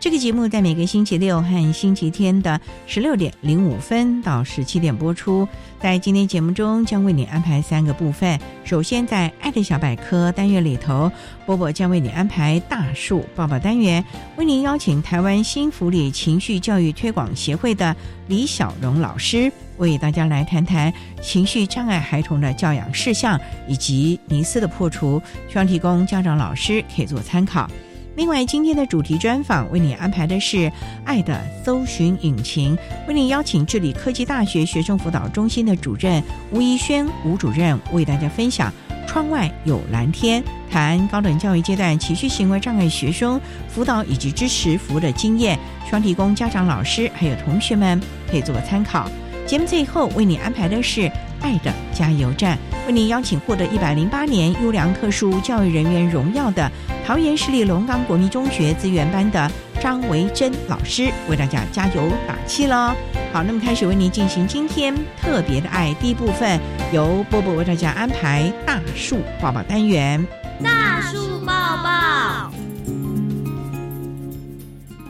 这个节目在每个星期六和星期天的十六点零五分到十七点播出。在今天节目中，将为你安排三个部分。首先，在“爱的小百科”单元里头，波波将为你安排“大树抱抱”单元，为您邀请台湾新福利情绪教育推广协会的李小荣老师，为大家来谈谈情绪障碍孩童的教养事项以及迷思的破除，希望提供家长、老师可以做参考。另外，今天的主题专访为你安排的是《爱的搜寻引擎》，为你邀请智理科技大学学生辅导中心的主任吴怡轩吴主任为大家分享“窗外有蓝天”，谈高等教育阶段情绪行为障碍学生辅导以及支持服务的经验，希望提供家长、老师还有同学们可以做个参考。节目最后为你安排的是《爱的加油站》，为你邀请获得一百零八年优良特殊教育人员荣耀的桃园市立龙岗国民中学资源班的张维珍老师，为大家加油打气喽！好，那么开始为您进行今天特别的爱第一部分，由波波为大家安排大树抱抱单元。大树抱抱，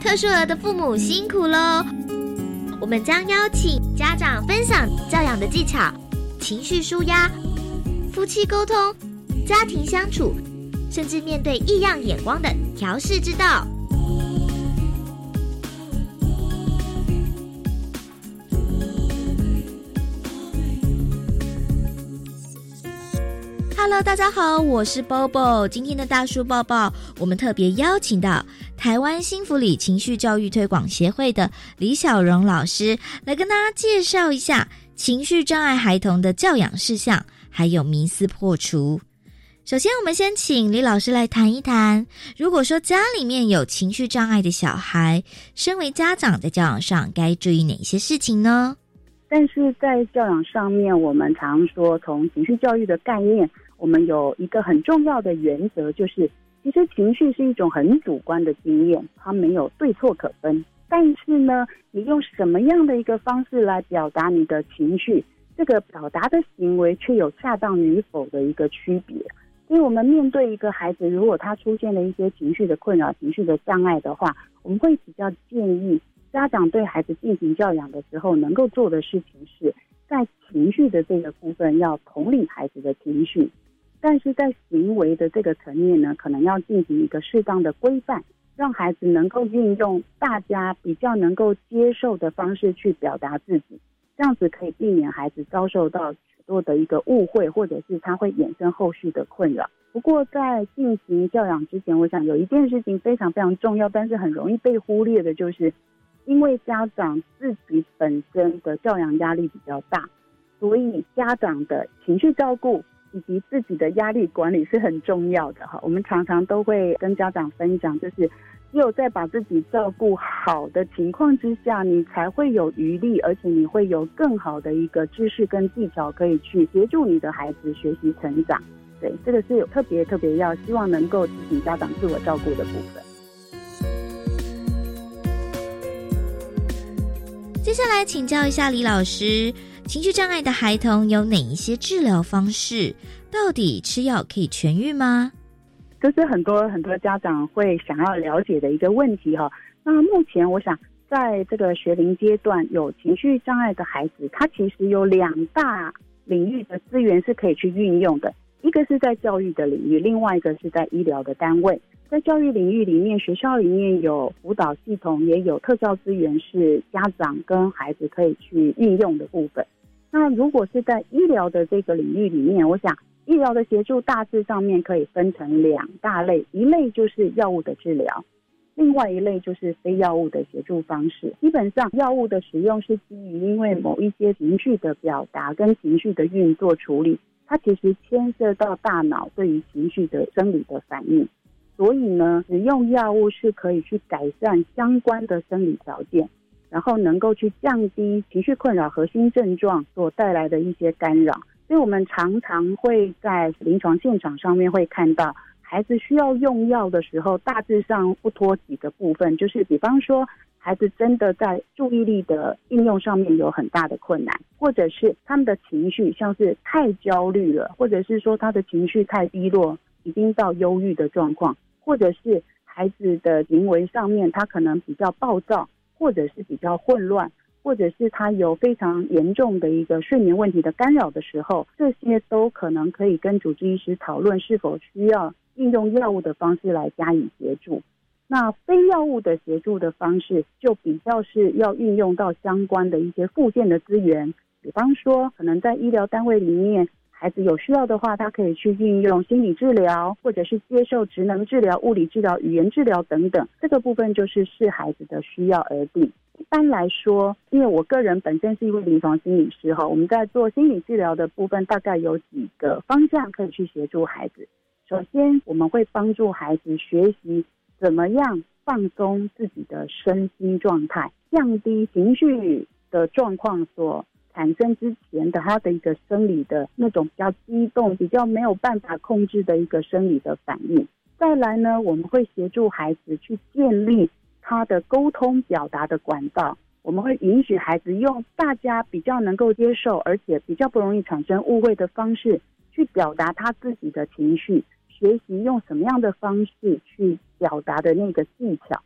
特殊儿的父母辛苦喽！我们将邀请家长分享教养的技巧、情绪舒压、夫妻沟通、家庭相处，甚至面对异样眼光的调试之道。Hello，大家好，我是 Bobo。今天的大叔抱抱，我们特别邀请到台湾新福里情绪教育推广协会的李小荣老师，来跟大家介绍一下情绪障碍孩童的教养事项，还有迷思破除。首先，我们先请李老师来谈一谈，如果说家里面有情绪障碍的小孩，身为家长在教养上该注意哪些事情呢？但是在教养上面，我们常说从情绪教育的概念，我们有一个很重要的原则，就是其实情绪是一种很主观的经验，它没有对错可分。但是呢，你用什么样的一个方式来表达你的情绪，这个表达的行为却有恰当与否的一个区别。所以，我们面对一个孩子，如果他出现了一些情绪的困扰、情绪的障碍的话，我们会比较建议。家长对孩子进行教养的时候，能够做的事情是在情绪的这个部分要统领孩子的情绪，但是在行为的这个层面呢，可能要进行一个适当的规范，让孩子能够运用大家比较能够接受的方式去表达自己，这样子可以避免孩子遭受到许多的一个误会，或者是他会衍生后续的困扰。不过在进行教养之前，我想有一件事情非常非常重要，但是很容易被忽略的，就是。因为家长自己本身的教养压力比较大，所以家长的情绪照顾以及自己的压力管理是很重要的哈。我们常常都会跟家长分享，就是只有在把自己照顾好的情况之下，你才会有余力，而且你会有更好的一个知识跟技巧可以去协助你的孩子学习成长。对，这个是有特别特别要希望能够提醒家长自我照顾的部分。接下来请教一下李老师，情绪障碍的孩童有哪一些治疗方式？到底吃药可以痊愈吗？这是很多很多家长会想要了解的一个问题哈。那目前我想，在这个学龄阶段有情绪障碍的孩子，他其实有两大领域的资源是可以去运用的。一个是在教育的领域，另外一个是在医疗的单位。在教育领域里面，学校里面有辅导系统，也有特教资源，是家长跟孩子可以去运用的部分。那如果是在医疗的这个领域里面，我想医疗的协助大致上面可以分成两大类，一类就是药物的治疗，另外一类就是非药物的协助方式。基本上，药物的使用是基于因为某一些情绪的表达跟情绪的运作处理。它其实牵涉到大脑对于情绪的生理的反应，所以呢，使用药物是可以去改善相关的生理条件，然后能够去降低情绪困扰核心症状所带来的一些干扰。所以我们常常会在临床现场上面会看到，孩子需要用药的时候，大致上不脱几个部分，就是比方说。孩子真的在注意力的应用上面有很大的困难，或者是他们的情绪像是太焦虑了，或者是说他的情绪太低落，已经到忧郁的状况，或者是孩子的行为上面他可能比较暴躁，或者是比较混乱，或者是他有非常严重的一个睡眠问题的干扰的时候，这些都可能可以跟主治医师讨论是否需要运用药物的方式来加以协助。那非药物的协助的方式，就比较是要运用到相关的一些附件的资源，比方说，可能在医疗单位里面，孩子有需要的话，他可以去运用心理治疗，或者是接受职能治疗、物理治疗、语言治疗等等。这个部分就是视孩子的需要而定。一般来说，因为我个人本身是一位临床心理师哈，我们在做心理治疗的部分，大概有几个方向可以去协助孩子。首先，我们会帮助孩子学习。怎么样放松自己的身心状态，降低情绪的状况所产生之前的他的一个生理的那种比较激动、比较没有办法控制的一个生理的反应。再来呢，我们会协助孩子去建立他的沟通表达的管道。我们会允许孩子用大家比较能够接受，而且比较不容易产生误会的方式去表达他自己的情绪。学习用什么样的方式去表达的那个技巧，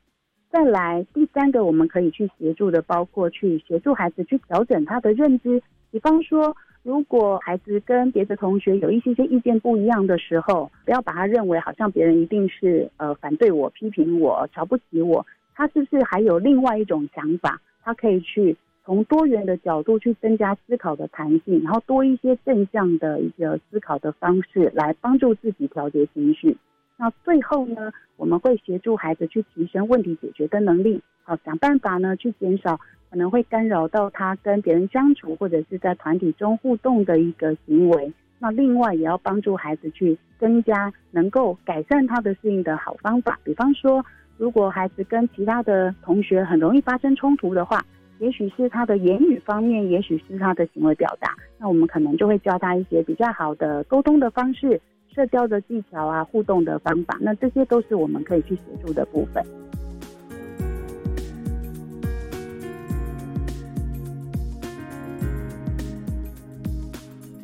再来第三个我们可以去协助的，包括去协助孩子去调整他的认知。比方说，如果孩子跟别的同学有一些些意见不一样的时候，不要把他认为好像别人一定是呃反对我、批评我、瞧不起我，他是不是还有另外一种想法？他可以去。从多元的角度去增加思考的弹性，然后多一些正向的一个思考的方式来帮助自己调节情绪。那最后呢，我们会协助孩子去提升问题解决的能力，好想办法呢去减少可能会干扰到他跟别人相处或者是在团体中互动的一个行为。那另外也要帮助孩子去增加能够改善他的适应的好方法。比方说，如果孩子跟其他的同学很容易发生冲突的话。也许是他的言语方面，也许是他的行为表达，那我们可能就会教他一些比较好的沟通的方式、社交的技巧啊、互动的方法。那这些都是我们可以去协助的部分。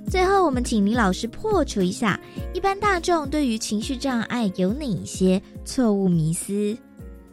最后，我们请李老师破除一下一般大众对于情绪障碍有哪一些错误迷思。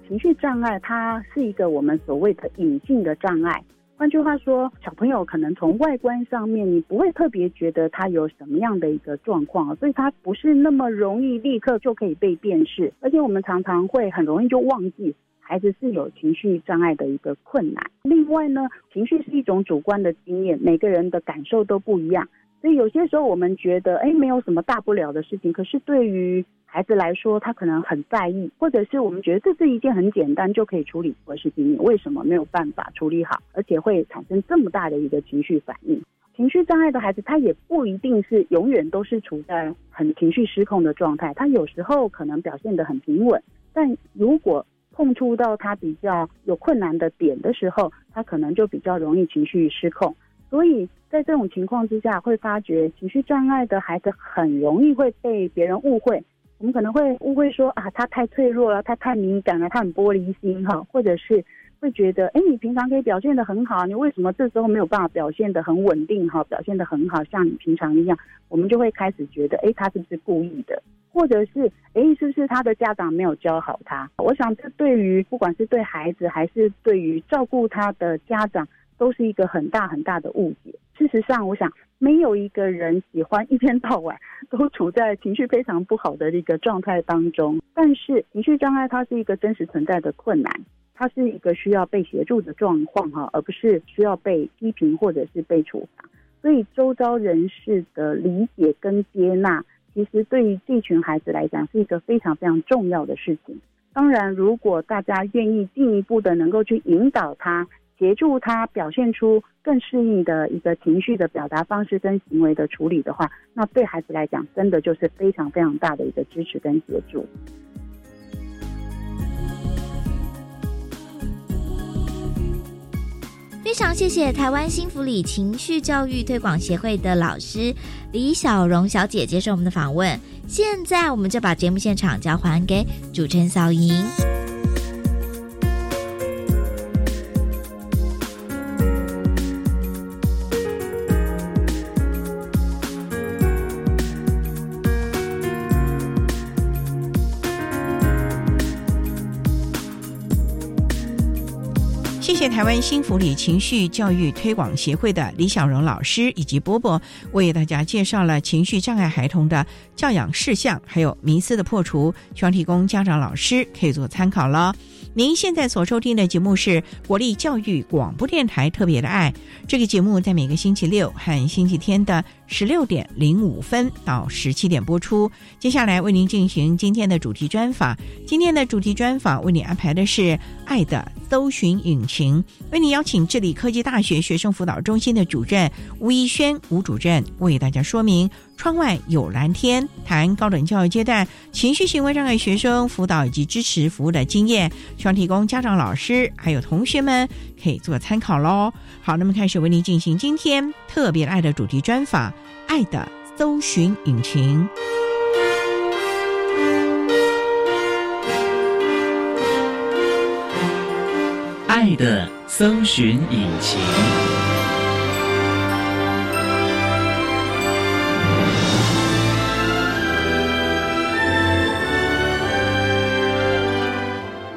情绪障碍，它是一个我们所谓的隐性的障碍。换句话说，小朋友可能从外观上面，你不会特别觉得他有什么样的一个状况，所以他不是那么容易立刻就可以被辨识。而且我们常常会很容易就忘记孩子是有情绪障碍的一个困难。另外呢，情绪是一种主观的经验，每个人的感受都不一样，所以有些时候我们觉得，哎，没有什么大不了的事情，可是对于孩子来说，他可能很在意，或者是我们觉得这是一件很简单就可以处理的事情，为什么没有办法处理好，而且会产生这么大的一个情绪反应？情绪障碍的孩子，他也不一定是永远都是处在很情绪失控的状态，他有时候可能表现得很平稳，但如果碰触到他比较有困难的点的时候，他可能就比较容易情绪失控。所以在这种情况之下，会发觉情绪障碍的孩子很容易会被别人误会。我们可能会误会说啊，他太脆弱了，他太敏感了，他很玻璃心哈，或者是会觉得，哎，你平常可以表现的很好，你为什么这时候没有办法表现的很稳定哈？表现的很好，像你平常一样，我们就会开始觉得，哎，他是不是故意的？或者是，哎，是不是他的家长没有教好他？我想，这对于不管是对孩子，还是对于照顾他的家长，都是一个很大很大的误解。事实上，我想没有一个人喜欢一天到晚都处在情绪非常不好的一个状态当中。但是，情绪障碍它是一个真实存在的困难，它是一个需要被协助的状况哈，而不是需要被批评或者是被处罚。所以，周遭人士的理解跟接纳，其实对于这群孩子来讲是一个非常非常重要的事情。当然，如果大家愿意进一步的能够去引导他。协助他表现出更适应的一个情绪的表达方式跟行为的处理的话，那对孩子来讲，真的就是非常非常大的一个支持跟协助。非常谢谢台湾新福里情绪教育推广协会的老师李小荣小姐接受我们的访问。现在，我们就把节目现场交还给主持人小莹。台湾新福利情绪教育推广协会的李小荣老师以及波波为大家介绍了情绪障碍孩童的教养事项，还有迷思的破除，希望提供家长老师可以做参考了。您现在所收听的节目是国立教育广播电台特别的爱，这个节目在每个星期六和星期天的十六点零五分到十七点播出。接下来为您进行今天的主题专访，今天的主题专访为你安排的是爱的搜寻引擎，为你邀请智理科技大学学生辅导中心的主任吴一轩吴主任为大家说明。窗外有蓝天，谈高等教育阶段情绪行为障碍学生辅导以及支持服务的经验，希望提供家长、老师还有同学们可以做参考喽。好，那么开始为您进行今天特别爱的主题专访，《爱的搜寻引擎》。爱的搜寻引擎。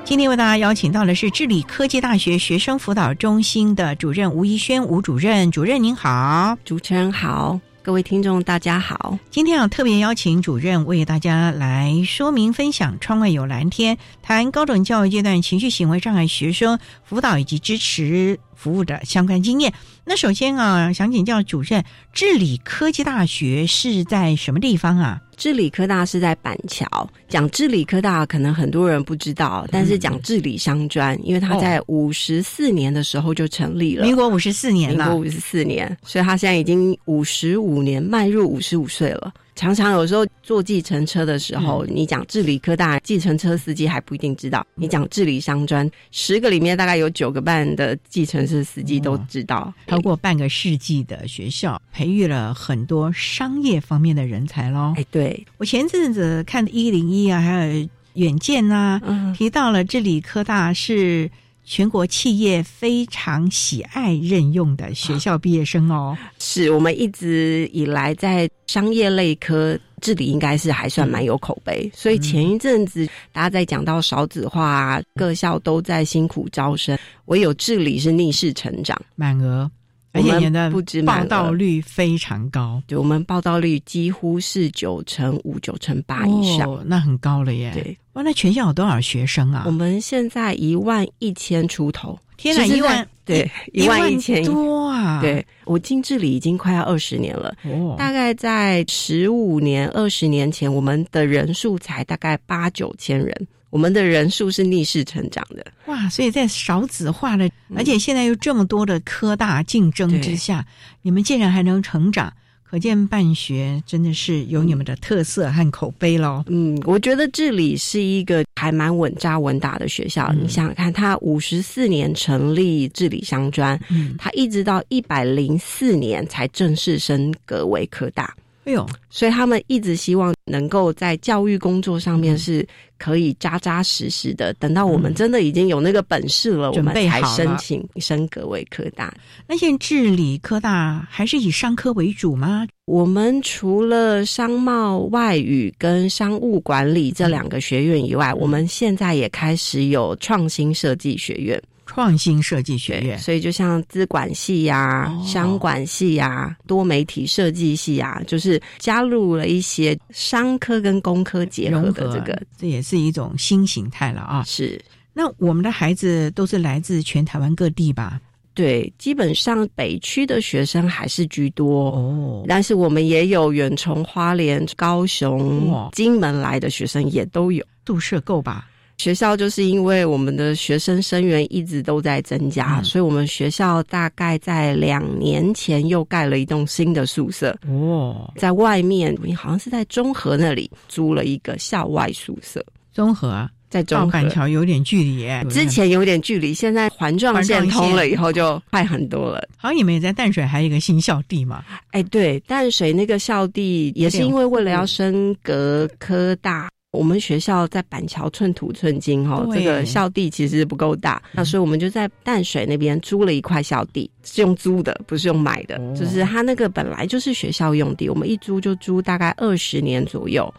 今天为大家邀请到的是智理科技大学学生辅导中心的主任吴怡轩吴主任，主任您好，主持人好，各位听众大家好。今天啊特别邀请主任为大家来说明分享《窗外有蓝天》，谈高等教育阶段情绪行为障碍学生辅导以及支持服务的相关经验。那首先啊，想请教主任，治理科技大学是在什么地方啊？智理科大是在板桥。讲智理科大，可能很多人不知道，但是讲智理商专，因为他在五十四年的时候就成立了，民国五十四年了，民国五十四年，所以他现在已经五十五年，迈入五十五岁了。常常有时候坐计程车的时候，你讲智理科大，计程车司机还不一定知道；你讲智理商专，十个里面大概有九个半的计程车司机都知道。超过半个世纪的学校，培育了很多商业方面的人才喽。哎，对我前阵子看一零一啊，还有远见啊，提到了智理科大是。全国企业非常喜爱任用的学校毕业生哦，是我们一直以来在商业类科治理应该是还算蛮有口碑，所以前一阵子大家在讲到少子化，各校都在辛苦招生，唯有治理是逆势成长，满额。而且你的报道率非常高，对，我们报道率几乎是九成五、九成八以上，那很高了耶。对，哇，那全校有多少学生啊？我们现在一万一千出头，天哪，一万对，一万一千多啊！对，我进这里已经快要二十年了，哦，大概在十五年、二十年前，我们的人数才大概八九千人。我们的人数是逆势成长的哇！所以在少子化的，而且现在又这么多的科大竞争之下，你们竟然还能成长，可见办学真的是有你们的特色和口碑喽。嗯，我觉得这里是一个还蛮稳扎稳打的学校。你想想看，它五十四年成立治理商专，嗯它一直到一百零四年才正式升格为科大。哎呦，所以他们一直希望能够在教育工作上面是可以扎扎实实的。等到我们真的已经有那个本事了，我们才申请升格为科大。那现在治理科大还是以商科为主吗？我们除了商贸外语跟商务管理这两个学院以外，我们现在也开始有创新设计学院。创新设计学院，所以就像资管系呀、商管系呀、多媒体设计系呀，就是加入了一些商科跟工科结合的这个，这也是一种新形态了啊。是，那我们的孩子都是来自全台湾各地吧？对，基本上北区的学生还是居多哦，但是我们也有远从花莲、高雄、金门来的学生，也都有，宿舍够吧？学校就是因为我们的学生生源一直都在增加，所以我们学校大概在两年前又盖了一栋新的宿舍。哦，在外面，好像是在中和那里租了一个校外宿舍。中和啊在中板桥有点距离耶，之前有点距离，现在环状线通了以后就快很多了。好像你们也在淡水还有一个新校地嘛？哎，对，淡水那个校地也是因为为了要升格科大。我们学校在板桥寸土寸金哈，这个校地其实不够大，那所以我们就在淡水那边租了一块校地，是用租的，不是用买的，就是它那个本来就是学校用地，我们一租就租大概二十年左右。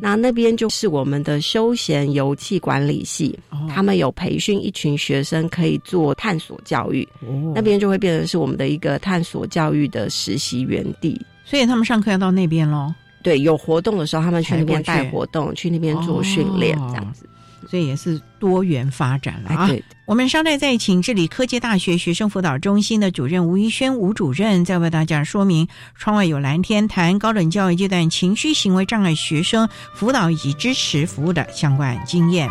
那那边就是我们的休闲游憩管理系，他们有培训一群学生可以做探索教育，那边就会变成是我们的一个探索教育的实习园地，所以他们上课要到那边喽。对，有活动的时候，他们去那边带活动，去那边做训练，这样子，所以也是多元发展了啊。我们稍待再请这里科技大学学生辅导中心的主任吴一轩吴主任，再为大家说明“窗外有蓝天”谈高等教育阶段情绪行为障碍学生辅导以及支持服务的相关经验。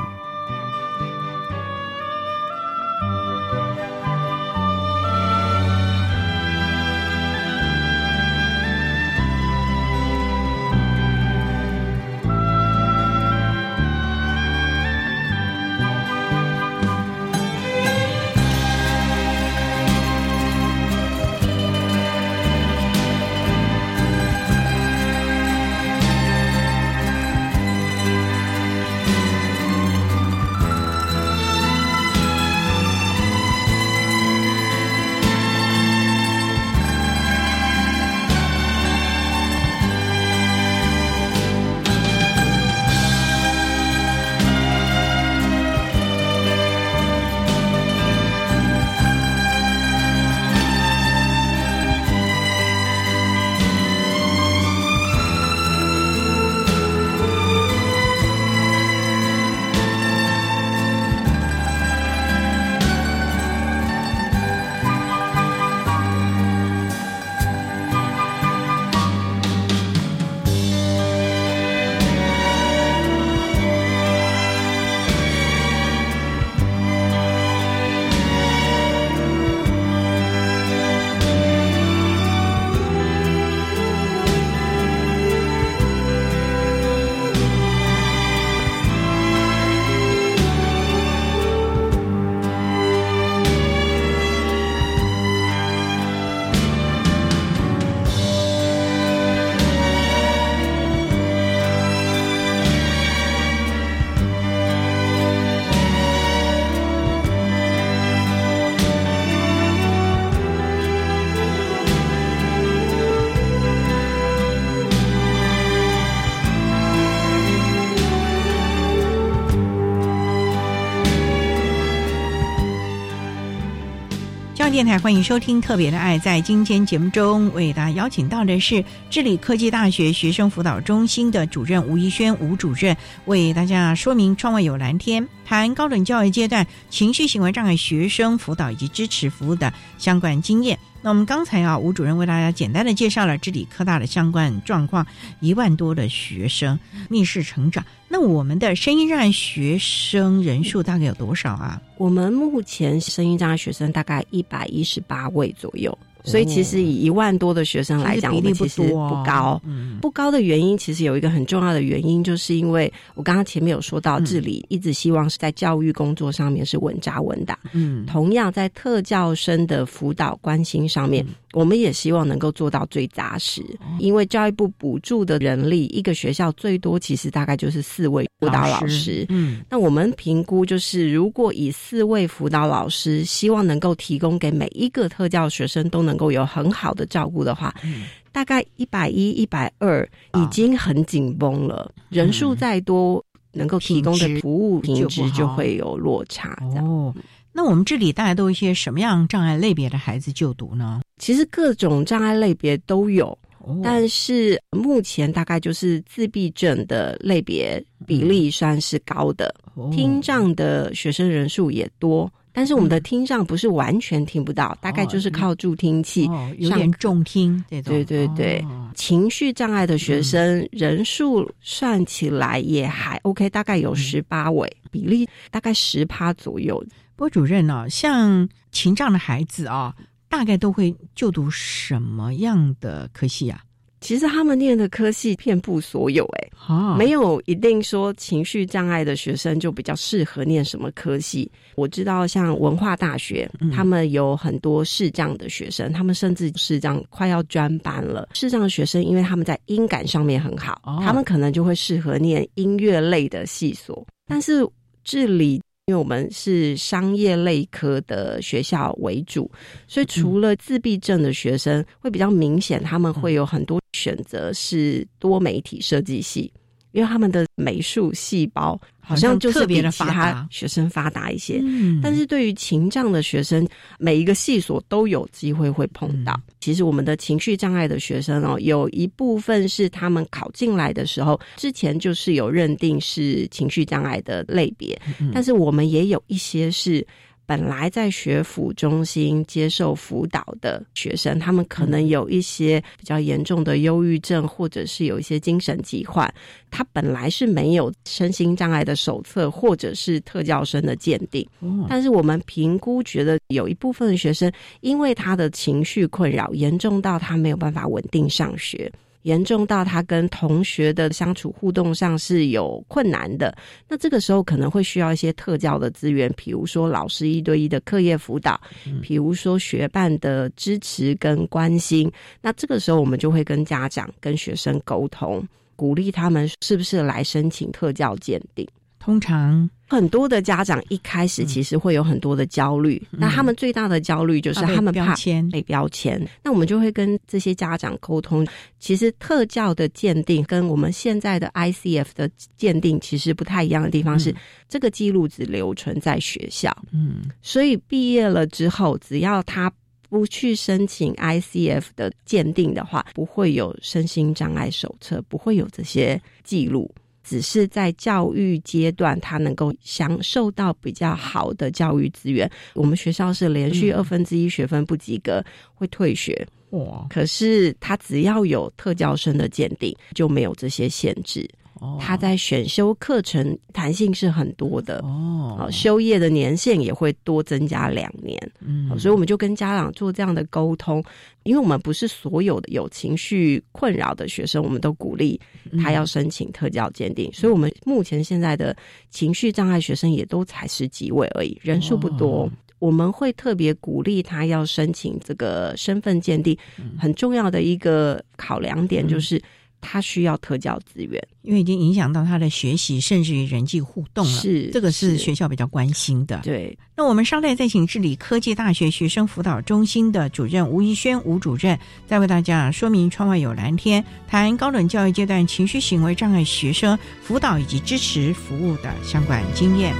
电台欢迎收听《特别的爱》。在今天节目中，为大家邀请到的是智理科技大学学生辅导中心的主任吴怡轩吴主任，为大家说明“窗外有蓝天”谈高等教育阶段情绪行为障碍学生辅导以及支持服务的相关经验。那我们刚才啊，吴主任为大家简单的介绍了智理科大的相关状况，一万多的学生逆势成长。那我们的声音障学生人数大概有多少啊？我们目前声音障碍学生大概一百一十八位左右。所以其实以一万多的学生来讲，其实比例不我们其实多不高。嗯不高的原因，其实有一个很重要的原因，就是因为我刚刚前面有说到，嗯治理一直希望是在教育工作上面是稳扎稳打。嗯同样，在特教生的辅导关心上面，嗯我们也希望能够做到最扎实。哦因为教育部补助的人力，一个学校最多其实大概就是四位辅导老师。嗯那我们评估就是，如果以四位辅导老师，希望能够提供给每一个特教学生都能够有很好的照顾的话，嗯大概一百一、一百二已经很紧绷了。人数再多，能够提供的服务品质就会有落差。这样，哦，那我们这里大概都有一些什么样障碍类别的孩子就读呢？其实各种障碍类别都有。哦但是目前大概就是自闭症的类别比例算是高的，哦听障的学生人数也多。但是我们的听障不是完全听不到，大概就是靠助听器。哦，有点重听这种，对对对哦情绪障碍的学生人数算起来也还 OK，大概有十八位，比例大概十趴左右。波主任呢、像情障的孩子啊，大概都会就读什么样的科系啊？其实他们念的科系遍布所有、欸，啊没有一定说情绪障碍的学生就比较适合念什么科系。我知道像文化大学，嗯他们有很多视障的学生，他们甚至视障快要专班了。视障的学生，因为他们在音感上面很好，哦他们可能就会适合念音乐类的系所。但是治理。因为我们是商业类科的学校为主，所以除了自闭症的学生，会比较明显，他们会有很多选择是多媒体设计系，因为他们的美术细胞好像就是特别的比其发达他学生发达一些。嗯但是对于情障的学生，每一个系所都有机会会碰到。嗯其实我们的情绪障碍的学生哦，有一部分是他们考进来的时候，之前就是有认定是情绪障碍的类别，嗯但是我们也有一些是。本来在学府中心接受辅导的学生，他们可能有一些比较严重的忧郁症，或者是有一些精神疾患。他本来是没有身心障碍的手册，或者是特教生的鉴定，哦但是我们评估觉得有一部分的学生，因为他的情绪困扰严重到他没有办法稳定上学，严重到他跟同学的相处互动上是有困难的。那这个时候可能会需要一些特教的资源，比如说老师一对一的课业辅导，比如说学伴的支持跟关心。那这个时候我们就会跟家长、跟学生沟通。鼓励他们是不是来申请特教鉴定？通常很多的家长一开始其实会有很多的焦虑，那他们最大的焦虑就是他们怕标被标签。那我们就会跟这些家长沟通，其实特教的鉴定跟我们现在的 ICF 的鉴定其实不太一样的地方是，这个记录只留存在学校，嗯所以毕业了之后，只要他。不去申请 ICF 的鉴定的话，不会有身心障碍手册，不会有这些记录。只是在教育阶段，他能够享受到比较好的教育资源。我们学校是连续嗯二分之一学分不及格会退学，哇可是他只要有特教生的鉴定，就没有这些限制。哦。他在选修课程弹性是很多的。哦。哦，修业的年限也会多增加两年，嗯。哦所以我们就跟家长做这样的沟通，因为我们不是所有的有情绪困扰的学生，我们都鼓励他要申请特教鉴定，所以我们目前现在的情绪障碍学生也都才十几位而已，人数不多。哦。我们会特别鼓励他要申请这个身份鉴定，很重要的一个考量点就是他需要特教资源。因为已经影响到他的学习，甚至于人际互动了，是这个是是学校比较关心的。对，那我们稍待再请治理科技大学学生辅导中心的主任吴怡轩吴主任，再为大家说明“窗外有蓝天”谈高等教育阶段情绪行为障碍学生辅导以及支持服务的相关经验。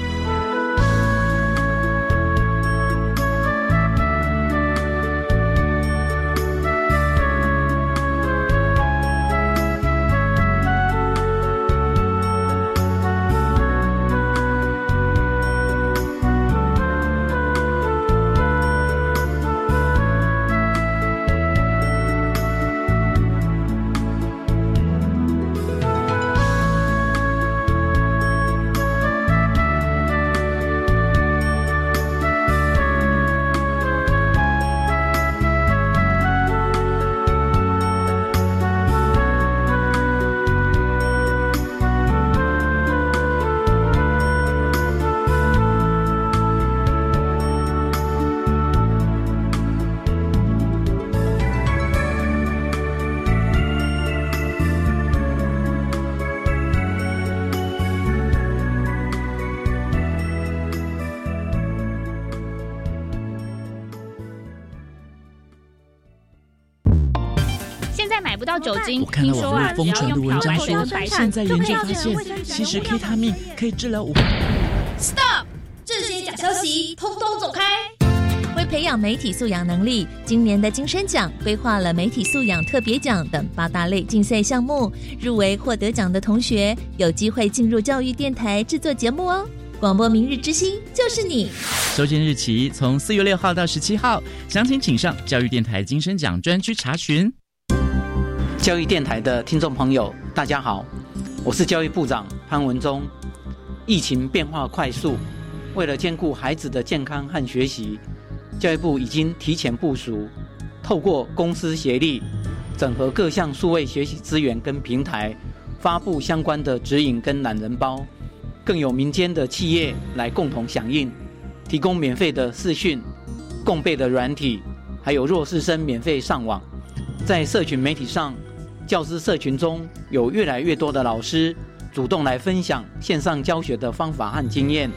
酒精。我看到网络疯传的文章说，现在研究发现，其实 K 他命可以治疗五。Stop！这些假消息，通通走开！为培养媒体素养能力，今年的金声奖规划了媒体素养特别奖等八大类竞赛项目。入围获得奖的同学，有机会进入教育电台制作节目哦。广播明日之星就是你。收件日期从四月六号到十七号，详情请上教育电台金声奖专区查询。教育电台的听众朋友，大家好，我是教育部长潘文忠。疫情变化快速，为了兼顾孩子的健康和学习，教育部已经提前部署，透过公司协力，整合各项数位学习资源跟平台，发布相关的指引跟懒人包。更有民间的企业来共同响应，提供免费的视讯、共备的软体，还有弱势生免费上网。在社群媒体上，教师社群中有越来越多的老师主动来分享线上教学的方法和经验，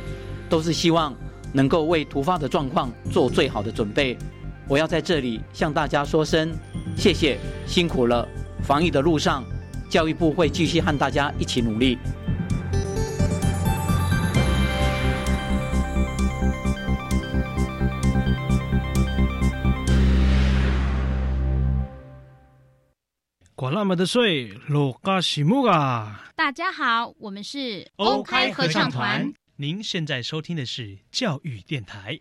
都是希望能够为突发的状况做最好的准备。我要在这里向大家说声谢谢，辛苦了！防疫的路上，教育部会继续和大家一起努力。那么的水，罗嘎西木啊！大家好，我们是欧开合唱团。您现在收听的是教育电台。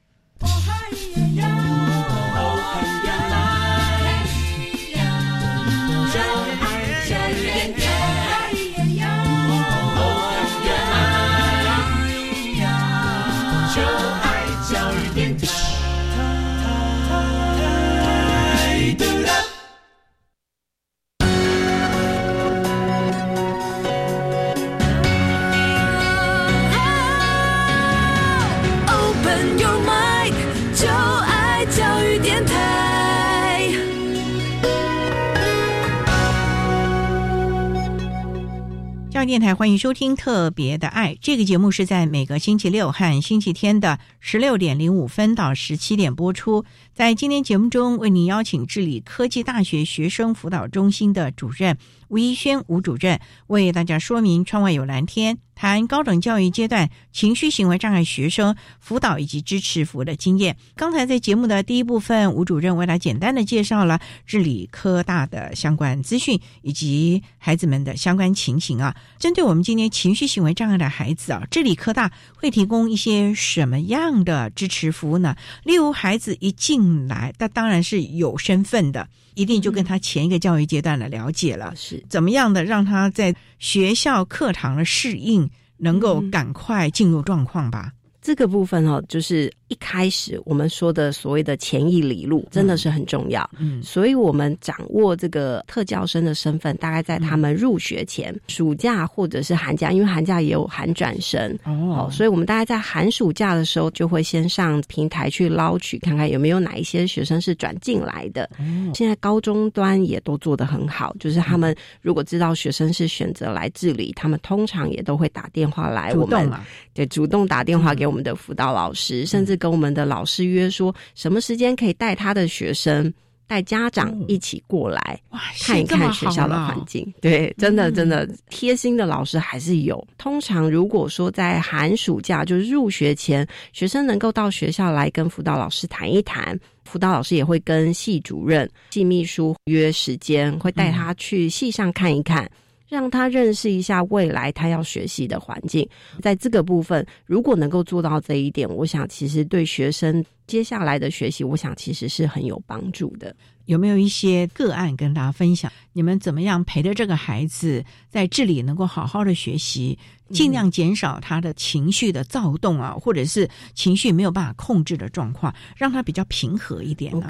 电台欢迎收听《特别的爱》这个节目，是在每个星期六和星期天的十六点零五分到十七点播出。在今天节目中，为您邀请治理科技大学学生辅导中心的主任吴一轩吴主任，为大家说明“窗外有蓝天”。谈高等教育阶段情绪行为障碍学生辅导以及支持服务的经验。刚才在节目的第一部分，吴主任为他简单的介绍了治理科大的相关资讯以及孩子们的相关情形啊。针对我们今天情绪行为障碍的孩子啊，治理科大会提供一些什么样的支持服务呢？例如，孩子一进来，他当然是有身份的。一定就跟他前一个教育阶段的了解了，是怎么样的让他在学校课堂的适应能够赶快进入状况吧？这个部分哦，就是。一开始我们说的所谓的前一里路真的是很重要，嗯，所以我们掌握这个特教生的身份，大概在他们入学前，暑假或者是寒假，因为寒假也有寒转生。哦，所以我们大概在寒暑假的时候就会先上平台去捞取，看看有没有哪一些学生是转进来的。现在高中端也都做得很好，就是他们如果知道学生是选择来治理，他们通常也都会打电话来，我们。对主动打电话给我们的辅导老师，甚至。跟我们的老师约说，什么时间可以带他的学生、带家长一起过来看一看学校的环境？对，真的真的贴心的老师还是有。通常如果说在寒暑假，就是入学前，学生能够到学校来跟辅导老师谈一谈，辅导老师也会跟系主任、系秘书约时间，会带他去系上看一看。让他认识一下未来他要学习的环境，在这个部分，如果能够做到这一点，我想其实对学生接下来的学习，我想其实是很有帮助的。有没有一些个案跟大家分享？你们怎么样陪着这个孩子在这里能够好好的学习，尽量减少他的情绪的躁动啊，或者是情绪没有办法控制的状况，让他比较平和一点呢？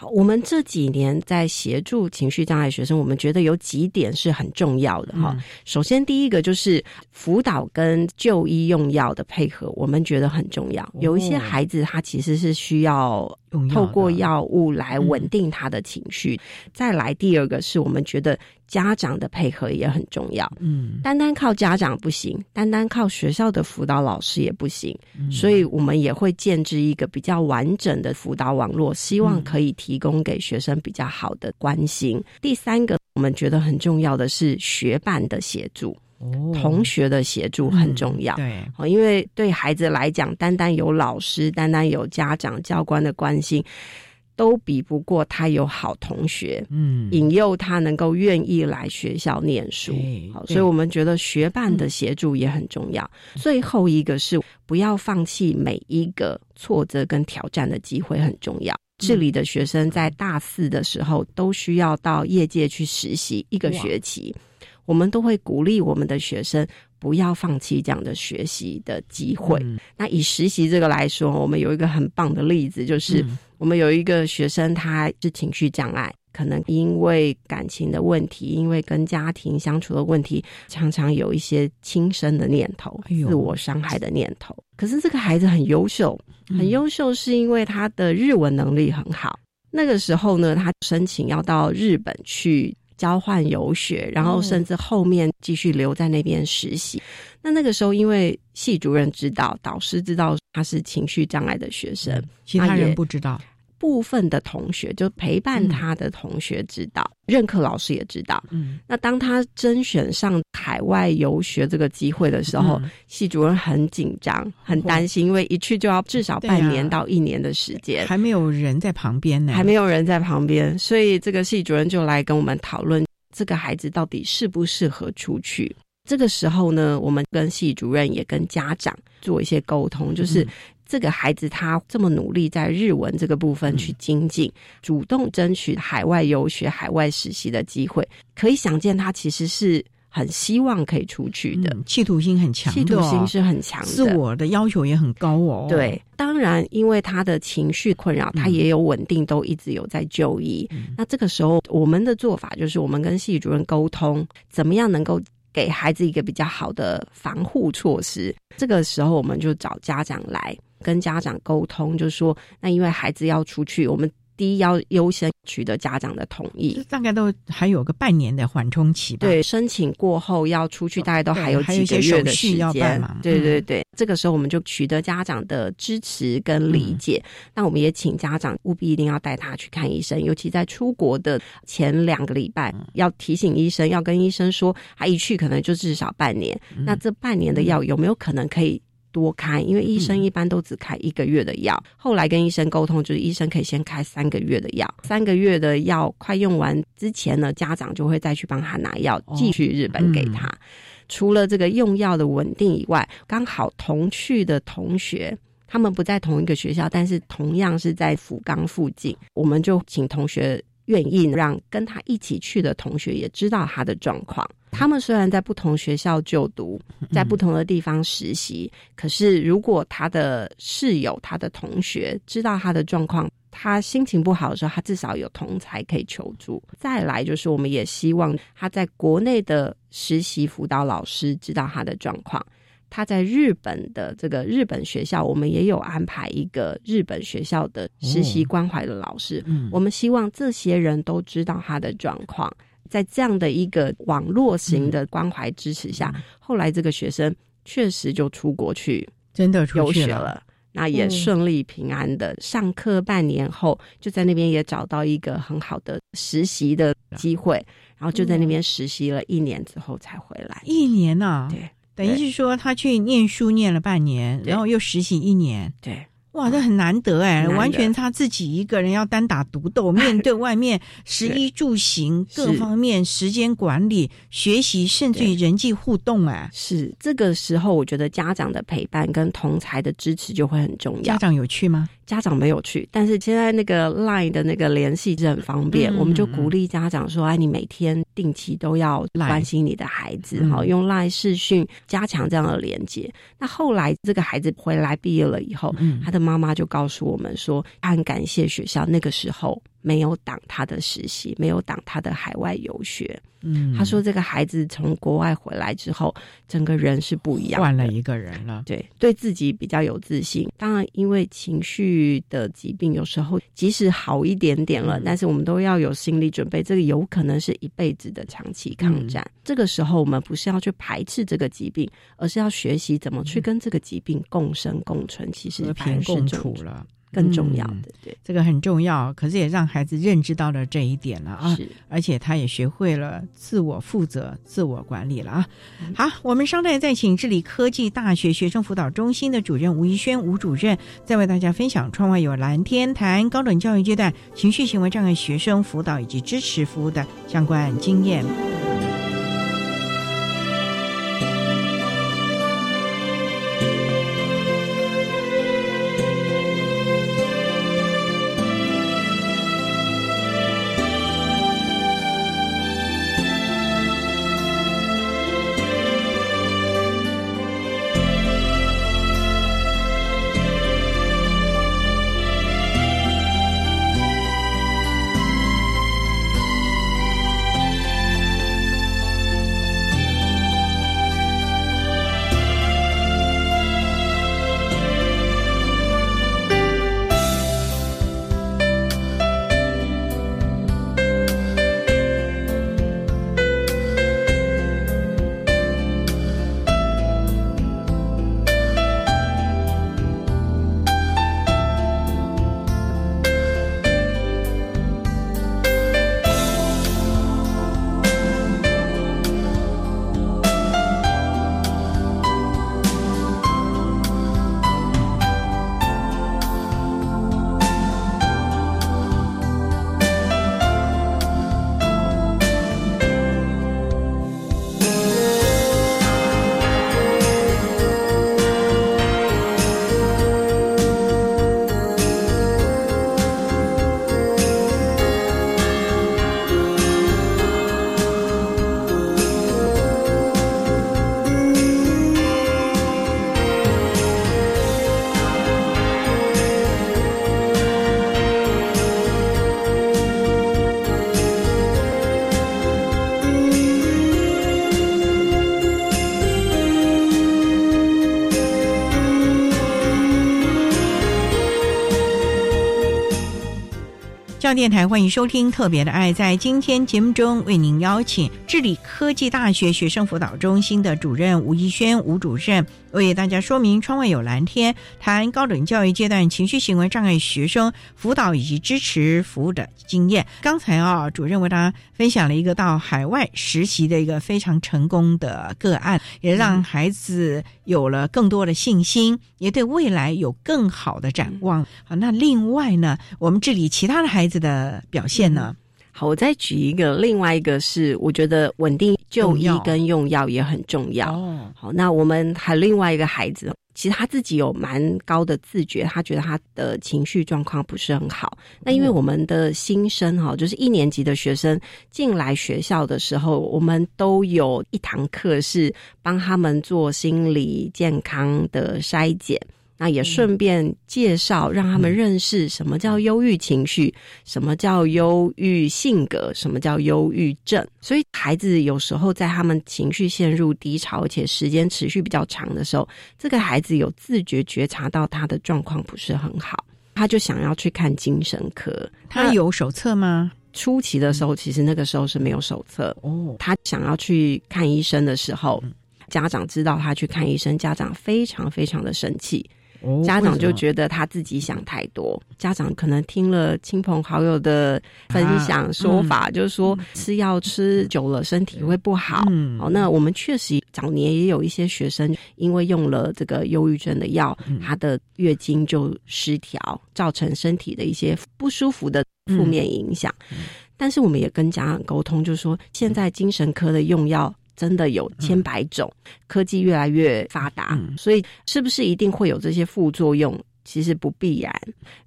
好，我们这几年在协助情绪障碍学生，我们觉得有几点是很重要的哈。首先，第一个就是辅导跟就医用药的配合，我们觉得很重要。有一些孩子他其实是需要透过药物来稳定他的情绪。再来，第二个是我们觉得。家长的配合也很重要，嗯，单单靠家长不行，单单靠学校的辅导老师也不行，所以我们也会建置一个比较完整的辅导网络，希望可以提供给学生比较好的关心。第三个我们觉得很重要的是学伴的协助，哦同学的协助很重要。对，哦，因为对孩子来讲，单单有老师，单单有家长、教官的关心，都比不过他有好同学，嗯，引诱他能够愿意来学校念书。好，所以我们觉得学伴的协助也很重要。最后一个是不要放弃每一个挫折跟挑战的机会，很重要。这里的学生在大四的时候都需要到业界去实习一个学期，我们都会鼓励我们的学生不要放弃这样的学习的机会。嗯那以实习这个来说，我们有一个很棒的例子，就是嗯我们有一个学生，他是情绪障碍，可能因为感情的问题，因为跟家庭相处的问题，常常有一些轻生的念头、哎自我伤害的念头。可是这个孩子很优秀，嗯很优秀，是因为他的日文能力很好。那个时候呢，他申请要到日本去交换游学，然后甚至后面继续留在那边实习。那那个时候，因为系主任知道，导师知道他是情绪障碍的学生，其他人不知道，部分的同学就陪伴他的同学知道，任课老师也知道。嗯，那当他甄选上海外游学这个机会的时候，嗯。系主任很紧张，很担心，因为一去就要至少半年到一年的时间，还没有人在旁边呢，还没有人在旁边，所以这个系主任就来跟我们讨论这个孩子到底适不适合出去。这个时候呢，我们跟系主任也跟家长做一些沟通，就是嗯这个孩子他这么努力在日文这个部分去精进，主动争取海外游学、海外实习的机会，可以想见他其实是很希望可以出去的，嗯企图心很强企图心是很强的，自我的要求也很高哦。对，当然，因为他的情绪困扰，他也有稳定，都一直有在就医。那这个时候，我们的做法就是，我们跟系主任沟通，怎么样能够给孩子一个比较好的防护措施。这个时候，我们就找家长来跟家长沟通，就说，那因为孩子要出去，我们第一要优先取得家长的同意。大概都还有个半年的缓冲期吧。对，申请过后要出去，大概都还有几个月的时间嘛。对嗯对对，这个时候我们就取得家长的支持跟理嗯解。那我们也请家长务必一定要带他去看医生，尤其在出国的前两个礼拜，嗯要提醒医生，要跟医生说，他一去可能就至少半年。嗯那这半年的药有没有可能可以？多开，因为医生嗯一般都只开一个月的药。后来跟医生沟通，就是医生可以先开三个月的药，三个月的药快用完之前呢，家长就会再去帮他拿药，哦继续日本给嗯他。除了这个用药的稳定以外，刚好同去的同学。他们不在同一个学校，但是同样是在福冈附近，我们就请同学愿意让跟他一起去的同学也知道他的状况。他们虽然在不同学校就读，在不同的地方实习，可是如果他的室友、他的同学知道他的状况，他心情不好的时候，他至少有同才可以求助。再来就是，我们也希望他在国内的实习辅导老师知道他的状况。他在日本的这个日本学校，我们也有安排一个日本学校的实习关怀的老师。嗯。我们希望这些人都知道他的状况，在这样的一个网络型的关怀支持下，后来这个学生确实就出国去真的出游学去了，那也嗯。顺利平安的上课，半年后就在那边也找到一个很好的实习的机会，然后就在那边实习了一年之后才回来。一年呐、对等于是说他去念书念了半年，然后又实习一年，对，哇，这很难得哎，完全他自己一个人要单打独斗，面对外面食衣住行各方面时间管理、学习，甚至于人际互动，哎，是这个时候，我觉得家长的陪伴跟同才的支持就会很重要。家。长有去吗？家长没有去，但是现在那个 Line 的那个联系是很方便，嗯我们就鼓励家长说：“哎，你每天定期都要关心你的孩子，嗯。好、用 Line 视讯加强这样的连接。”那后来这个孩子回来毕业了以后，嗯。他的妈妈就告诉我们说，他很感谢学校那个时候没有挡他的实习，没有挡他的海外游学。嗯，他说，这个孩子从国外回来之后，整个人是不一样的，换了一个人了，对，对自己比较有自信。当然，因为情绪的疾病，有时候即使好一点点了，嗯但是我们都要有心理准备，这个有可能是一辈子的长期抗战。嗯这个时候，我们不是要去排斥这个疾病，而是要学习怎么去跟这个疾病共生共存。其实和平共处了。更重要嗯的。对，这个很重要，可是也让孩子认知到了这一点了啊，是而且他也学会了自我负责、自我管理了啊。嗯好，我们稍待再请治理科技大学学生辅导中心的主任吴怡轩吴主任，再为大家分享窗外有蓝天谈高等教育阶段情绪行为障碍学生辅导以及支持服务的相关经验。教电台欢迎收听《特别的爱》。在今天节目中，为您邀请治理科技大学学生辅导中心的主任吴怡轩吴主任，为大家说明“窗外有蓝天”谈高等教育阶段情绪行为障碍学生辅导以及支持服务的经验。刚才啊，主任为大家分享了一个到海外实习的一个非常成功的个案，也让孩子有了更多的信心，也对未来有更好的展望。好，那另外呢，我们治理其他的孩子的表现呢？好，我再举一个，另外一个是我觉得稳定就医跟用药也很重要。哦，好，那我们还另外一个孩子，其实他自己有蛮高的自觉，他觉得他的情绪状况不是很好。那因为我们的新生哈，就是一年级的学生进来学校的时候，我们都有一堂课是帮他们做心理健康的筛检。那也顺便介绍，让他们认识什么叫忧郁情绪，什么叫忧郁性格，什么叫忧郁症。所以孩子有时候在他们情绪陷入低潮，而且时间持续比较长的时候，这个孩子有自觉觉察到他的状况不是很好，他就想要去看精神科。他有手册吗？初期的时候，其实那个时候是没有手册。哦，他想要去看医生的时候，家长知道他去看医生，家长非常非常的生气。哦家长就觉得他自己想太多，家长可能听了亲朋好友的分享说法，啊、就是说吃药吃久了身体会不好。嗯，好，那我们确实早年也有一些学生因为用了这个忧郁症的药，嗯、他的月经就失调，造成身体的一些不舒服的负面影响。嗯、但是我们也跟家长沟通，就是说现在精神科的用药。真的有千百种，嗯、科技越来越发达，嗯、所以是不是一定会有这些副作用？其实不必然。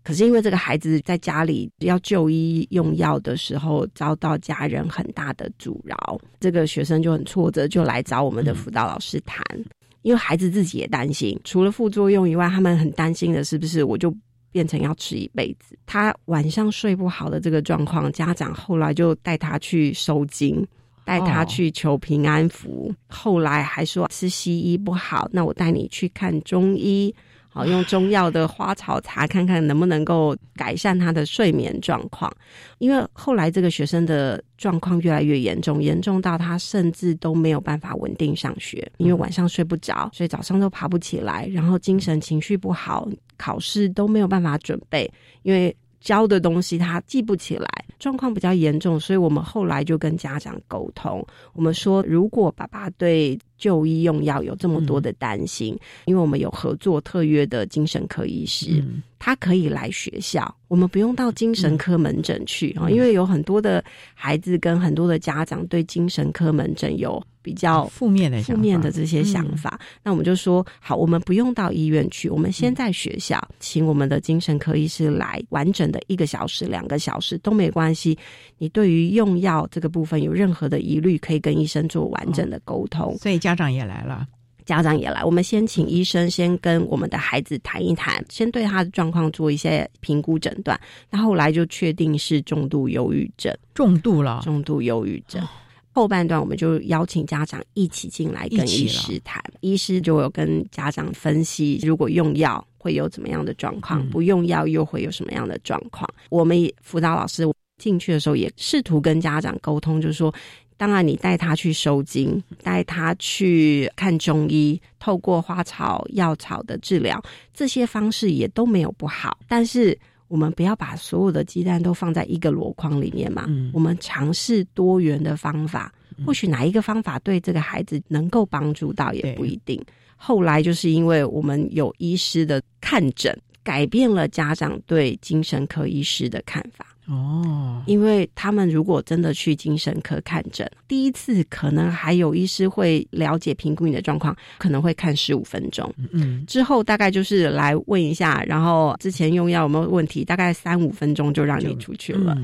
可是因为这个孩子在家里要就医用药的时候，遭到家人很大的阻挠，这个学生就很挫折，就来找我们的辅导老师谈。嗯、因为孩子自己也担心，除了副作用以外，他们很担心的是不是我就变成要吃一辈子？他晚上睡不好的这个状况，家长后来就带他去收经。带他去求平安符，哦、后来还说吃西医不好，那我带你去看中医，好用中药的花草茶，看看能不能够改善他的睡眠状况。因为后来这个学生的状况越来越严重，严重到他甚至都没有办法稳定上学，因为晚上睡不着，所以早上都爬不起来，然后精神情绪不好。考试都没有办法准备，因为教的东西他记不起来，状况比较严重，所以我们后来就跟家长沟通，我们说如果爸爸对就医用药有这么多的担心，因为我们有合作特约的精神科医师。他可以来学校，我们不用到精神科门诊去啊，因为有很多的孩子跟很多的家长对精神科门诊有比较负面的负面的这些想法。那我们就说好，我们不用到医院去，我们先在学校请我们的精神科医师来完整的一个小时、两个小时都没关系。你对于用药这个部分有任何的疑虑，可以跟医生做完整的沟通。所以家长也来了。家长也来，我们先请医生先跟我们的孩子谈一谈，先对他的状况做一些评估诊断。那后来就确定是重度忧郁症，重度了，重度忧郁症。后半段我们就邀请家长一起进来跟医师谈，医师就有跟家长分析，如果用药会有怎么样的状况，不用药又会有什么样的状况。我们辅导老师进去的时候也试图跟家长沟通，就是说。当然，你带他去收精，带他去看中医，透过花草药草的治疗，这些方式也都没有不好。但是，我们不要把所有的鸡蛋都放在一个箩筐里面嘛。我们尝试多元的方法，或许哪一个方法对这个孩子能够帮助到，也不一定。后来就是因为我们有医师的看诊，改变了家长对精神科医师的看法。哦，因为他们如果真的去精神科看诊，第一次可能还有医师会了解评估你的状况，可能会看十五分钟。嗯，之后大概就是来问一下，然后之前用药有没有问题，大概三五分钟就让你出去了。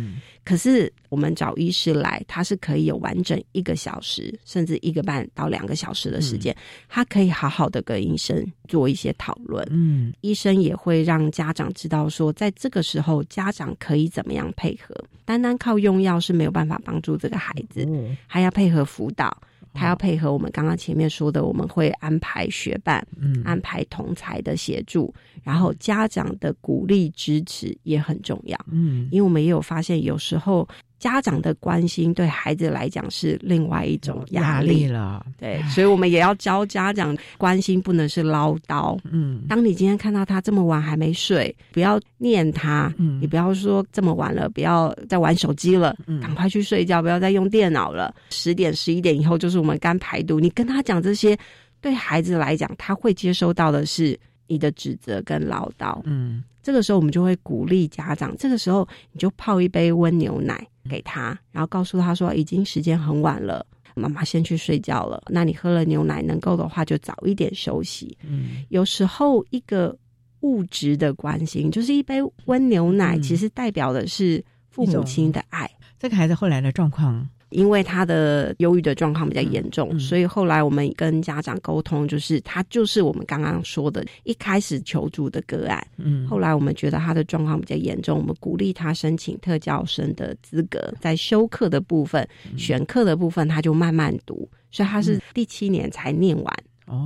可是我们找医师来，他是可以有完整一个小时，甚至一个半到两个小时的时间，他可以好好的跟医生做一些讨论。嗯，医生也会让家长知道说，在这个时候家长可以怎么样配合。单单靠用药是没有办法帮助这个孩子，还要配合辅导。他要配合我们刚刚前面说的，我们会安排学伴，嗯，安排同才的协助，然后家长的鼓励支持也很重要，嗯，因为我们也有发现，有时候。家长的关心对孩子来讲是另外一种压力了，对，所以我们也要教家长关心不能是唠叨。嗯，当你今天看到他这么晚还没睡，不要念他，嗯，你不要说这么晚了不要再玩手机了，嗯，赶快去睡觉，不要再用电脑了。十点十一点以后就是我们肝排毒，你跟他讲这些，对孩子来讲他会接收到的是你的指责跟唠叨。嗯，这个时候我们就会鼓励家长，这个时候你就泡一杯温牛奶。给他，然后告诉他说已经时间很晚了，妈妈先去睡觉了。那你喝了牛奶能够的话，就早一点休息。嗯，有时候一个物质的关心，就是一杯温牛奶，其实代表的是父母亲的爱。这个孩子后来的状况。因为他的忧郁的状况比较严重，所以后来我们跟家长沟通，就是他就是我们刚刚说的，一开始求助的个案。嗯，后来我们觉得他的状况比较严重，我们鼓励他申请特教生的资格，在修课的部分、选课的部分，他就慢慢读，所以他是第七年才念完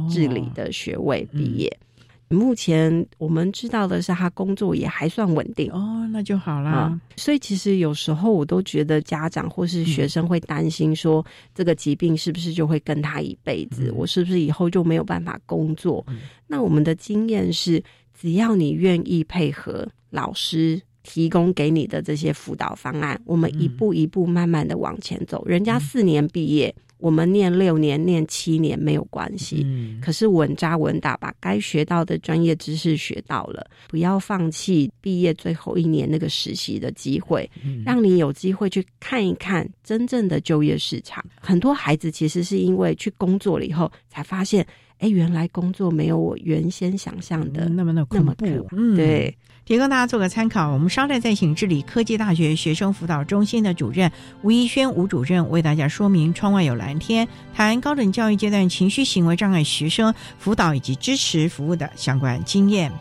治理的学位毕业。目前我们知道的是，他工作也还算稳定哦，那就好了。所以其实有时候我都觉得家长或是学生会担心说，这个疾病是不是就会跟他一辈子？我是不是以后就没有办法工作？那我们的经验是，只要你愿意配合老师提供给你的这些辅导方案，我们一步一步慢慢的往前走。人家四年毕业。我们念六年、念七年没有关系，可是稳扎稳打，把该学到的专业知识学到了，不要放弃毕业最后一年那个实习的机会，让你有机会去看一看真正的就业市场。很多孩子其实是因为去工作了以后，才发现，哎，原来工作没有我原先想象的那么的那么苦。对。提供大家做个参考，我们稍待再请治理科技大学学生辅导中心的主任吴一轩吴主任为大家说明“窗外有蓝天”谈高等教育阶段情绪行为障碍学生辅导以及支持服务的相关经验。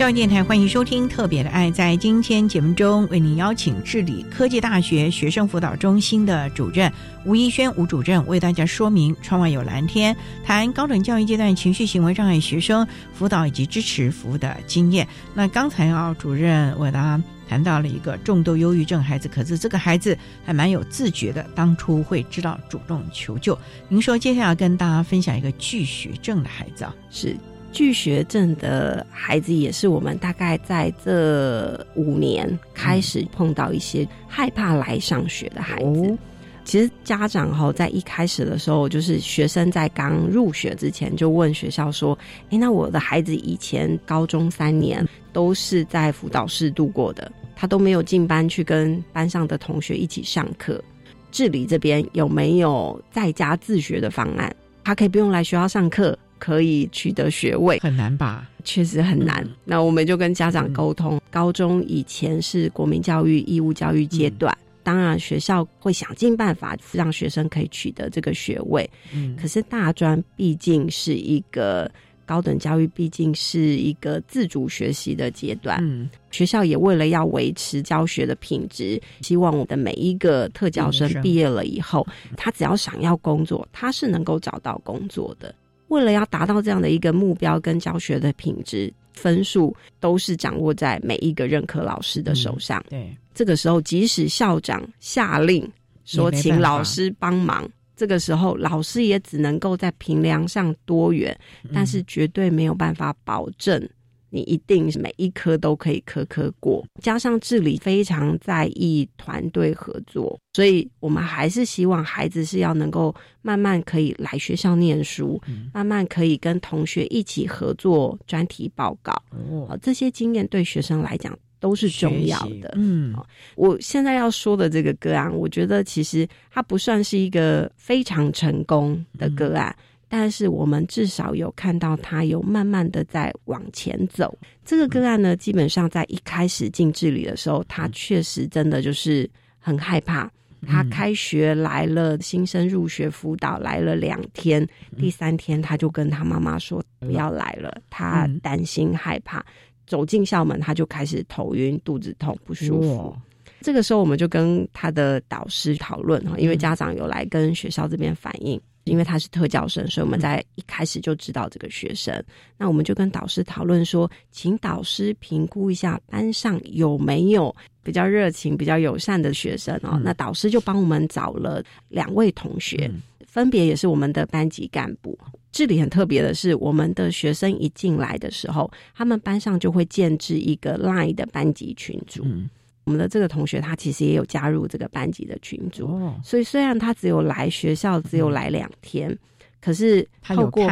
教育电台欢迎收听《特别的爱》。在今天节目中，为您邀请治理科技大学学生辅导中心的主任吴一轩吴主任为大家说明“窗外有蓝天”，谈高等教育阶段情绪行为障碍学生辅导以及支持服务的经验。那刚才啊，主任为大家谈到了一个重度忧郁症孩子，可是这个孩子还蛮有自觉的，当初会知道主动求救。您说接下来跟大家分享一个拒学症的孩子啊，是。拒学症的孩子也是我们大概在这五年开始碰到一些害怕来上学的孩子。其实家长哈在一开始的时候，就是学生在刚入学之前就问学校说：“诶，那我的孩子以前高中三年都是在辅导室度过的，他都没有进班去跟班上的同学一起上课。治理这边有没有在家自学的方案？他可以不用来学校上课。”可以取得学位很难吧？确实很难。那我们就跟家长沟通，高中以前是国民教育义务教育阶段，当然学校会想尽办法让学生可以取得这个学位。嗯，可是大专毕竟是一个高等教育，毕竟是一个自主学习的阶段。嗯，学校也为了要维持教学的品质，希望我的每一个特教生毕业了以后，他只要想要工作，他是能够找到工作的。为了要达到这样的一个目标，跟教学的品质分数都是掌握在每一个任课老师的手上。对，这个时候即使校长下令说请老师帮忙，这个时候老师也只能够在评量上多元，但是绝对没有办法保证。你一定每一科都可以科科过，加上治理非常在意团队合作，所以我们还是希望孩子是要能够慢慢可以来学校念书，慢慢可以跟同学一起合作专题报告。哦，这些经验对学生来讲都是重要的。嗯，我现在要说的这个个案，我觉得其实它不算是一个非常成功的个案。但是我们至少有看到他有慢慢的在往前走。这个个案呢，基本上在一开始进治理的时候，他确实真的就是很害怕。他开学来了，新生入学辅导来了两天，第三天他就跟他妈妈说不要来了，他担心害怕。走进校门，他就开始头晕、肚子痛、不舒服。这个时候，我们就跟他的导师讨论哈，因为家长有来跟学校这边反映。因为他是特教生，所以我们在一开始就知道这个学生。那我们就跟导师讨论说，请导师评估一下班上有没有比较热情、比较友善的学生哦。那导师就帮我们找了两位同学，分别也是我们的班级干部。这里很特别的是，我们的学生一进来的时候，他们班上就会建置一个 Line 的班级群组。我们的这个同学，他其实也有加入这个班级的群组，所以虽然他只有来学校只有来两天，可是透过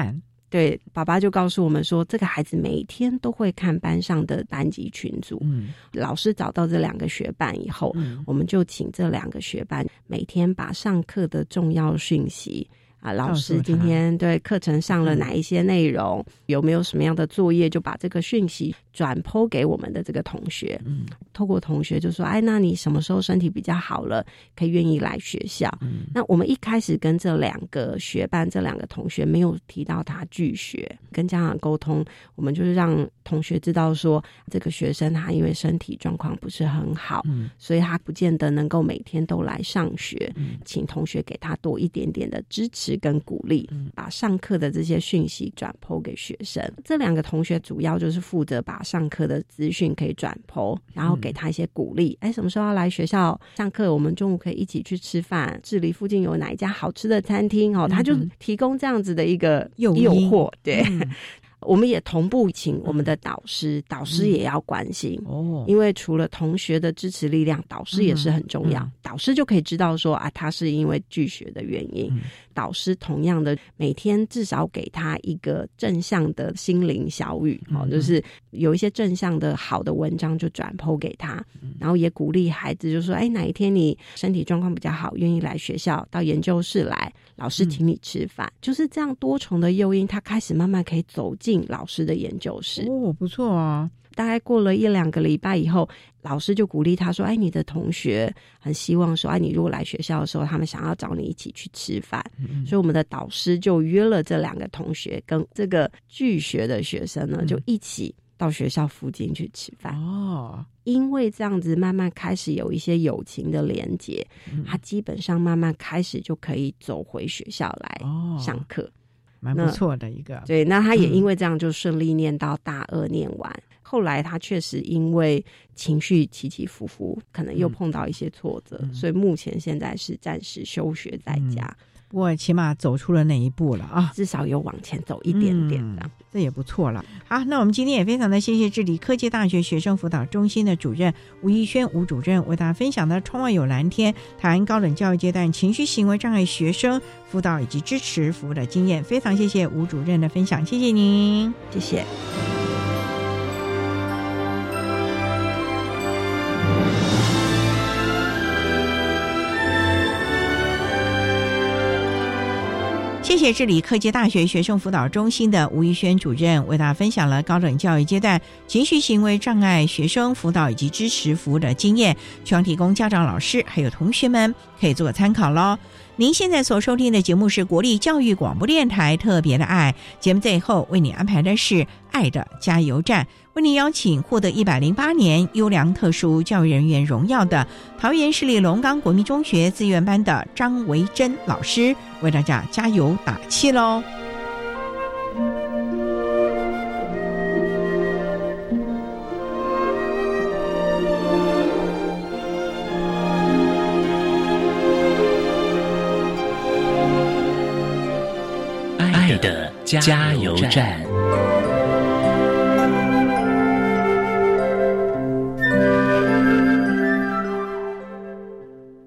对爸爸就告诉我们说，这个孩子每天都会看班上的班级群组。嗯，老师找到这两个学伴以后，我们就请这两个学伴每天把上课的重要讯息。啊，老师今天对课程上了哪一些内容？有没有什么样的作业？就把这个讯息转剖给我们的这个同学。嗯，透过同学就说：“哎，那你什么时候身体比较好了，可以愿意来学校？”嗯，那我们一开始跟这两个学班这两个同学没有提到他拒学，跟家长沟通，我们就是让同学知道说，这个学生他因为身体状况不是很好，嗯，所以他不见得能够每天都来上学。嗯，请同学给他多一点点的支持。跟鼓励，把上课的这些讯息转播给学生。这两个同学主要就是负责把上课的资讯可以转播，然后给他一些鼓励。哎，什么时候要来学校上课？我们中午可以一起去吃饭。这里附近有哪一家好吃的餐厅？哦，他就提供这样子的一个诱惑，对。我们也同步请我们的导师，导师也要关心哦，因为除了同学的支持力量，导师也是很重要。导师就可以知道说啊，他是因为拒学的原因。导师同样的每天至少给他一个正向的心灵小语，哦，就是有一些正向的好的文章就转剖给他，然后也鼓励孩子，就说哎，哪一天你身体状况比较好，愿意来学校到研究室来，老师请你吃饭，就是这样多重的诱因，他开始慢慢可以走进。进老师的研究室哦，不错啊！大概过了一两个礼拜以后，老师就鼓励他说：“哎，你的同学很希望说，哎，你如果来学校的时候，他们想要找你一起去吃饭。”所以我们的导师就约了这两个同学跟这个拒学的学生呢，就一起到学校附近去吃饭。哦，因为这样子慢慢开始有一些友情的连接，嗯他基本上慢慢开始就可以走回学校来哦上课。蛮不那错的一个，对，那他也嗯因为这样就顺利念到大二念完。后来他确实因为情绪起起伏伏，可能又嗯碰到一些挫折，嗯所以目前现在是暂时休学在家，不过起码走出了那一步了啊。至少有往前走一点点这样。嗯这也不错了。好，那我们今天也非常的谢谢智理科技大学学生辅导中心的主任吴怡轩吴主任为大家分享的《窗外有蓝天》谈高等教育阶段情绪行为障碍学生辅导以及支持服务的经验，非常谢谢吴主任的分享，谢谢您。谢谢。谢谢智理科技大学学生辅导中心的吴玉轩主任为大家分享了高等教育阶段情绪行为障碍学生辅导以及支持服务的经验，希望提供家长、老师还有同学们可以做个参考喽。您现在所收听的节目是国立教育广播电台特别的爱节目，最后为你安排的是爱的加油站，为你邀请获得一百零八年优良特殊教育人员荣耀的桃园市立龙岗国民中学资源班的张维珍老师，为大家加油打气喽！加油站。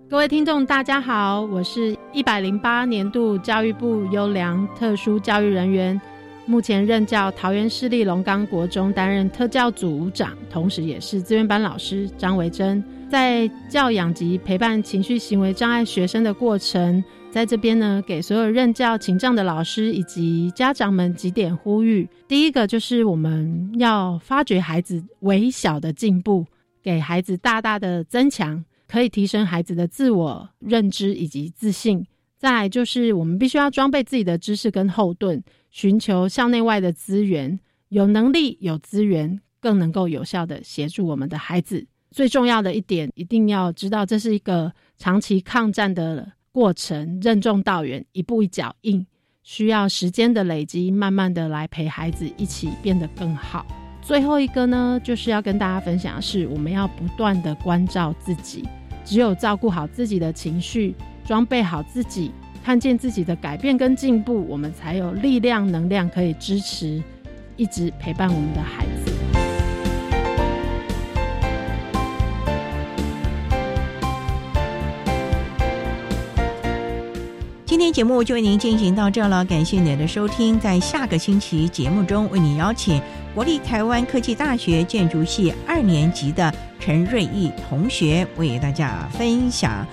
各位听众，大家好，我是一百零八年度教育部优良特殊教育人员，目前任教桃园市立龙岗国中，担任特教组组长，同时也是资源班老师张维珍。在教养及陪伴情绪行为障碍学生的过程，在这边呢，给所有任教情障的老师以及家长们几点呼吁。第一个就是我们要发掘孩子微小的进步，给孩子大大的增强。可以提升孩子的自我认知以及自信。再来就是我们必须要装备自己的知识跟后盾，寻求校内外的资源，有能力有资源，更能够有效的协助我们的孩子。最重要的一点，一定要知道这是一个长期抗战的过程，任重道远，一步一脚印，需要时间的累积，慢慢的来陪孩子一起变得更好。最后一个呢，就是要跟大家分享的是，我们要不断的关照自己。只有照顾好自己的情绪，装备好自己，看见自己的改变跟进步，我们才有力量、能量可以支持，一直陪伴我们的孩子。今天节目就为您进行到这了，感谢您的收听。在下个星期节目中，为您邀请国立台湾科技大学建筑系二年级的陈瑞义同学，为大家分享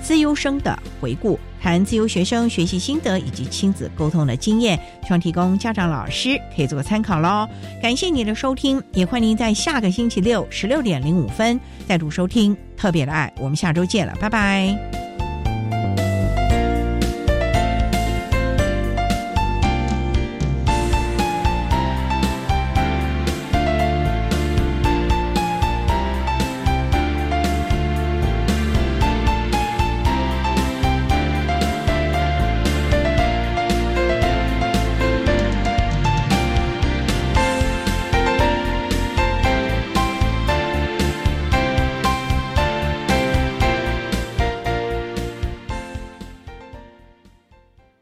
自优生的回顾，谈自由学生学习心得以及亲子沟通的经验，希望提供家长、老师可以做个参考喽。感谢您的收听，也欢迎您在下个星期六十六点零五分再度收听特别的爱。我们下周见了，拜拜。